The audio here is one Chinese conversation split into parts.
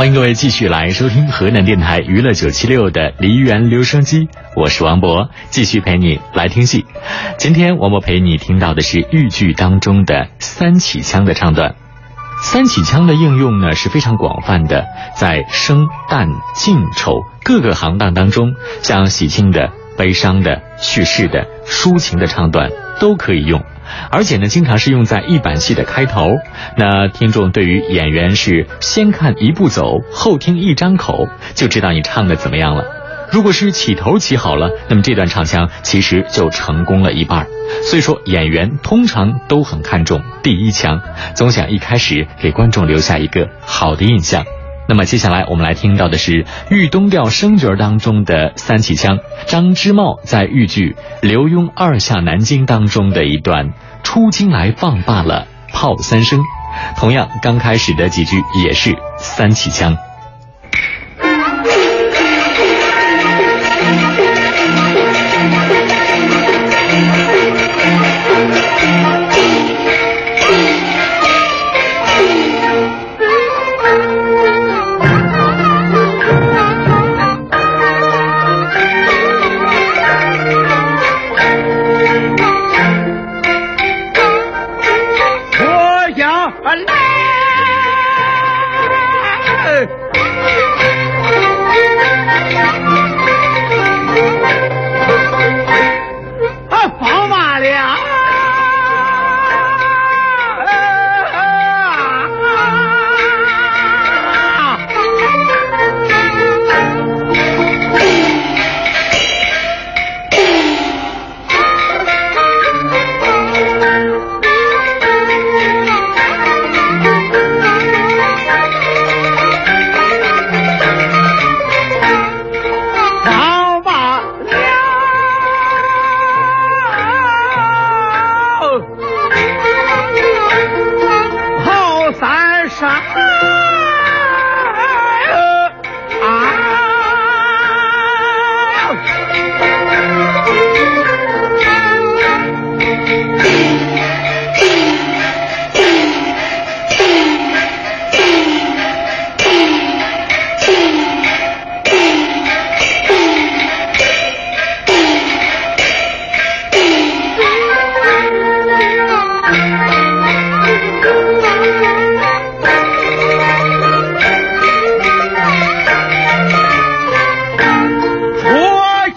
欢迎各位继续来收听河南电台娱乐九七六的梨园留声机，我是王博，继续陪你来听戏。今天我们陪你听到的是豫剧当中的三起腔的唱段。三起腔的应用呢是非常广泛的，在生、旦、净、丑各个行当当中，像喜庆的、悲伤的、叙事的、抒情的唱段都可以用。而且呢，经常是用在一板戏的开头。那听众对于演员是先看一步走，后听一张口，就知道你唱的怎么样了。如果是起头起好了，那么这段唱腔其实就成功了一半。所以说，演员通常都很看重第一腔，总想一开始给观众留下一个好的印象。那么接下来我们来听到的是豫东调生角当中的三起腔，张之茂在豫剧《刘墉二下南京》当中的一段“出京来放罢了炮三声”，同样刚开始的几句也是三起枪。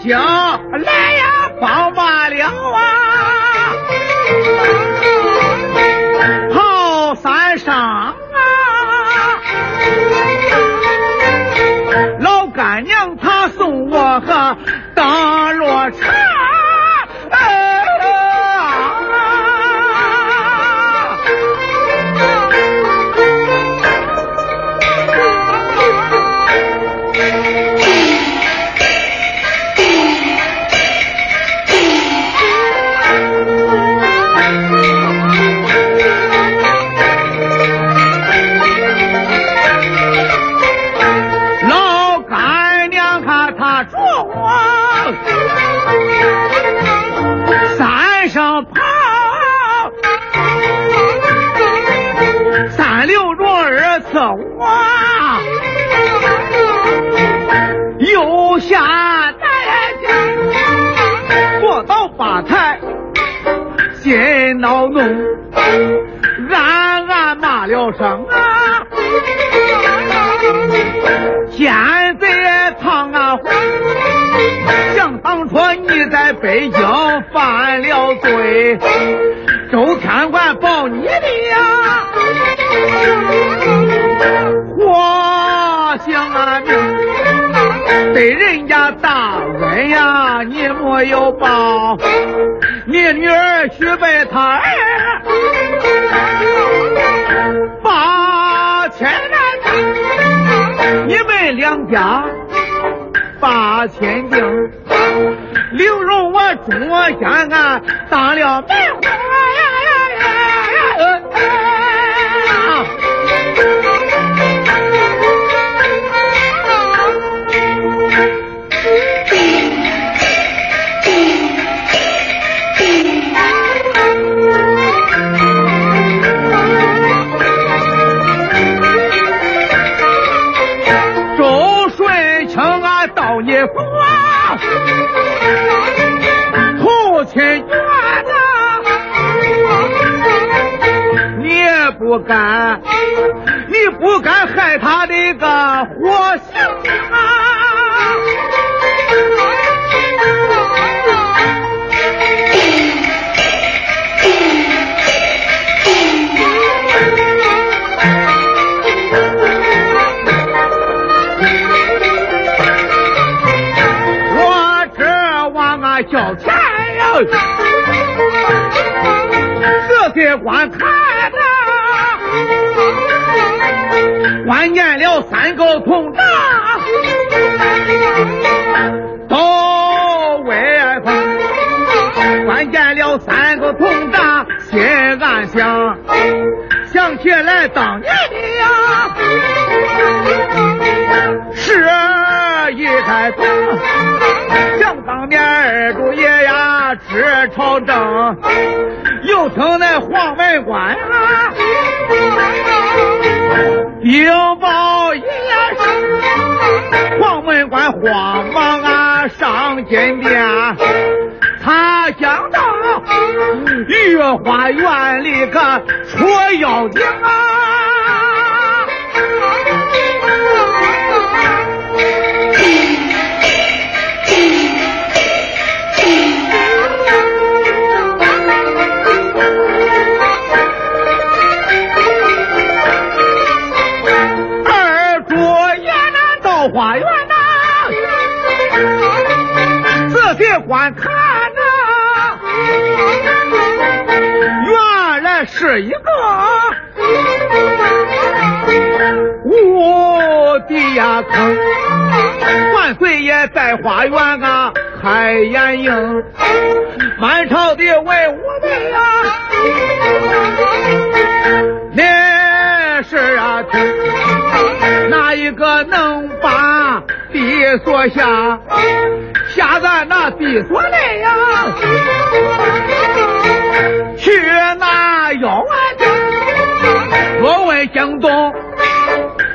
叫来呀宝马撩啊。我又下在京，过早发财，心恼怒，俺俺骂了声啊！现在唱安华，想当初你在北京犯了罪，周天官报你的呀！对人家大恩呀，你莫有报。你女儿许配他儿，八千担，你们两家八千丁。刘荣我中间俺、啊、当了媒婆！呀呀呀呀呀不敢，你不敢害他的个活性啊！我指望啊交钱呀，仔细观看关键了三个铜铡，都威风，关键了三个铜铡，心暗想，想起来当年的呀，是一开头。想当年二主爷呀治朝政，又听那黄门官啊，禀报一声，黄门官慌忙啊上金殿，他想到御花园里个出妖精啊。观看呐，原来是一个无底呀坑，万岁爷在花园啊开眼影，满朝的文武们呀，那是啊。哪一个能把地锁下？下在那地锁内呀，去那妖丸精。若问京东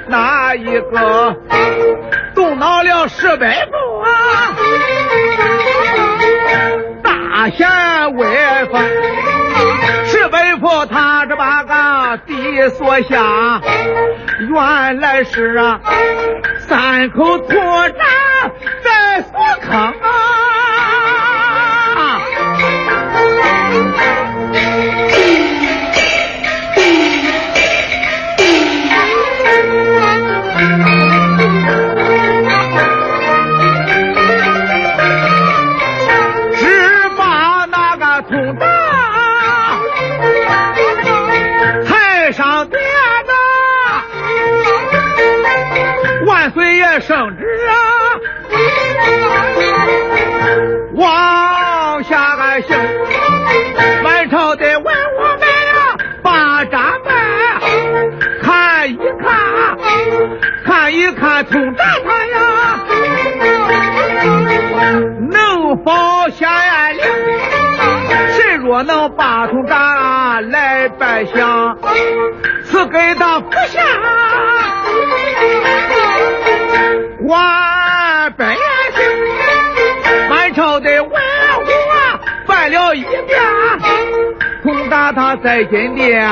哪一个动脑了石百步啊？大贤威风，石百步他这把个地锁下，原来是啊三口土壤看一看铜铡他呀。能否下眼灵？谁若能把铜铡来拜相，赐给他福下。官本行，满朝的文武啊，拜了一遍，铜铡他在金殿，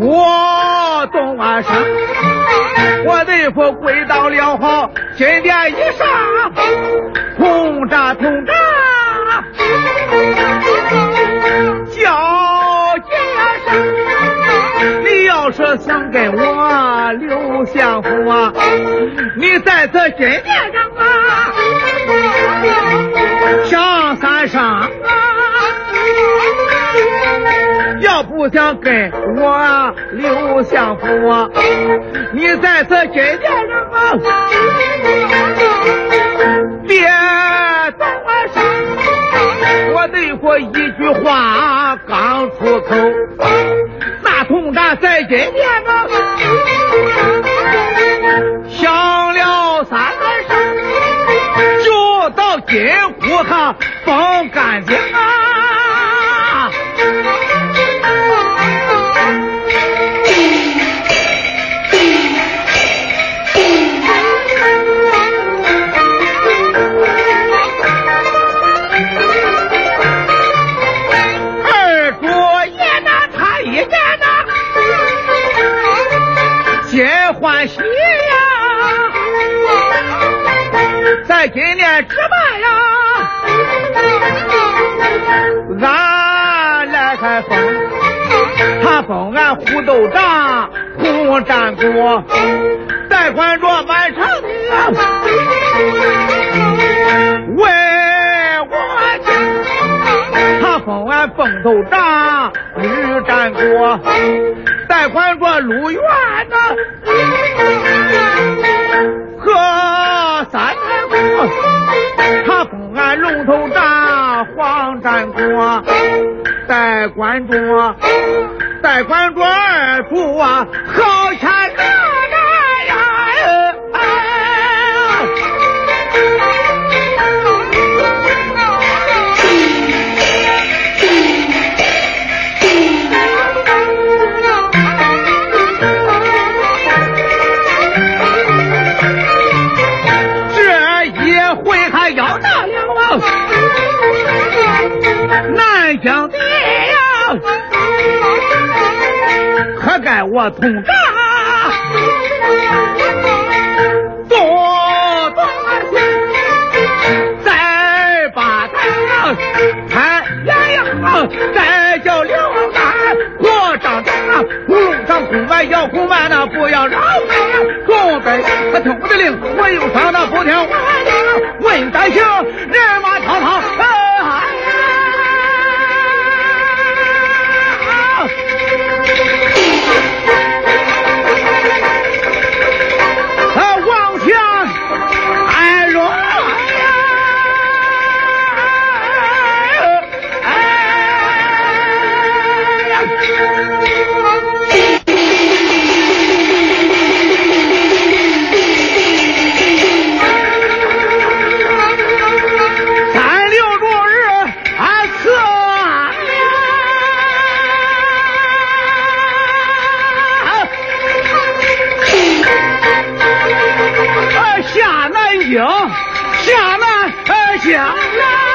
我动啊声。我的父跪到了好金殿以上，铜铡铜铡，叫一声，你要是想跟我留相府啊，你在这金殿上啊，上三声不想跟我刘相府啊，你在这金殿上啊，别在我上，我对过一句话刚出口，那铜铡在金殿啊，封俺胡豆长、红战国，再管着满城的为我家，他封俺凤头长、绿战国，再管着路远呐和三太公，他封俺龙头长、黄战国，再管着再管着二主啊，好钱呀！这一回还要大了啊！南疆的呀，可该我通达，多多再把他看眼呀，再叫刘安我张张啊，路上公安要公安呐，不要扰民呀，东北他听我的令，我又上那不听我的，问担心人马滔滔。やっ。